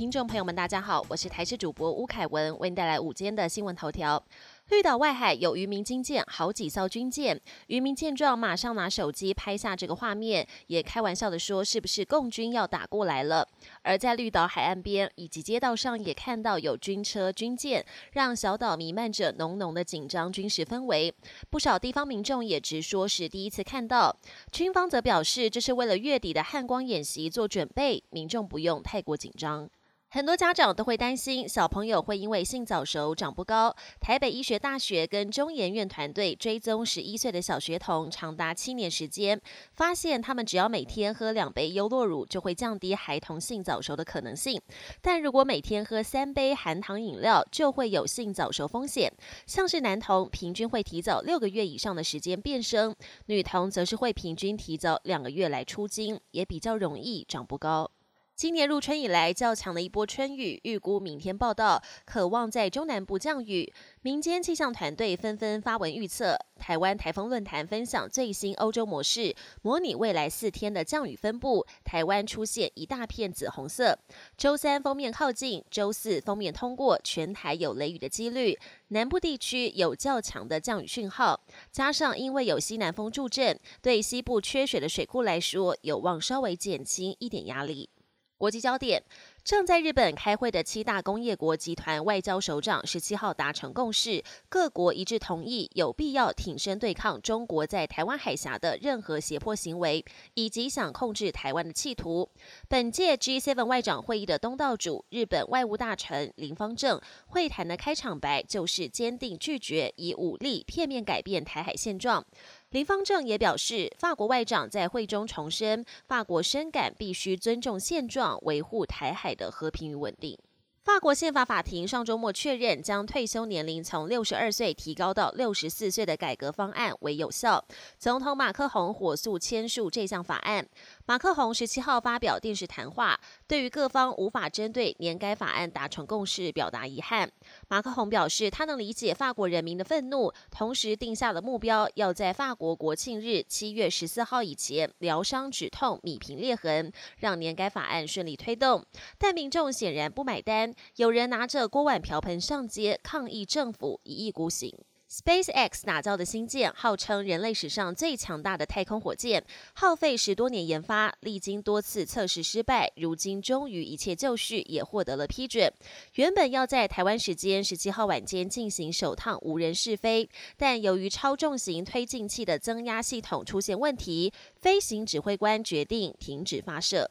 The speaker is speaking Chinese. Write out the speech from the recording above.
听众朋友们，大家好，我是台视主播吴凯文，为您带来午间的新闻头条。绿岛外海有渔民惊见好几艘军舰，渔民见状马上拿手机拍下这个画面，也开玩笑的说：“是不是共军要打过来了？”而在绿岛海岸边以及街道上，也看到有军车、军舰，让小岛弥漫着浓浓的紧张军事氛围。不少地方民众也直说是第一次看到，军方则表示这是为了月底的汉光演习做准备，民众不用太过紧张。很多家长都会担心小朋友会因为性早熟长不高。台北医学大学跟中研院团队追踪十一岁的小学童长达七年时间，发现他们只要每天喝两杯优酪乳，就会降低孩童性早熟的可能性。但如果每天喝三杯含糖饮料，就会有性早熟风险。像是男童平均会提早六个月以上的时间变声，女童则是会平均提早两个月来出经，也比较容易长不高。今年入春以来较强的一波春雨，预估明天报道，渴望在中南部降雨。民间气象团队纷纷发文预测，台湾台风论坛分享最新欧洲模式，模拟未来四天的降雨分布。台湾出现一大片紫红色，周三封面靠近，周四封面通过，全台有雷雨的几率。南部地区有较强的降雨讯号，加上因为有西南风助阵，对西部缺水的水库来说，有望稍微减轻一点压力。国际焦点。正在日本开会的七大工业国集团外交首长十七号达成共识，各国一致同意有必要挺身对抗中国在台湾海峡的任何胁迫行为，以及想控制台湾的企图。本届 G7 外长会议的东道主日本外务大臣林方正会谈的开场白就是坚定拒绝以武力片面改变台海现状。林方正也表示，法国外长在会中重申，法国深感必须尊重现状，维护台海的和平与稳定。法国宪法法庭上周末确认，将退休年龄从六十二岁提高到六十四岁的改革方案为有效。总统马克宏火速签署这项法案。马克宏十七号发表电视谈话，对于各方无法针对年改法案达成共识表达遗憾。马克宏表示，他能理解法国人民的愤怒，同时定下了目标，要在法国国庆日七月十四号以前疗伤止痛、弭平裂痕，让年改法案顺利推动。但民众显然不买单。有人拿着锅碗瓢盆上街抗议政府一意孤行。SpaceX 打造的新舰号称人类史上最强大的太空火箭，耗费十多年研发，历经多次测试失败，如今终于一切就绪，也获得了批准。原本要在台湾时间十七号晚间进行首趟无人试飞，但由于超重型推进器的增压系统出现问题，飞行指挥官决定停止发射。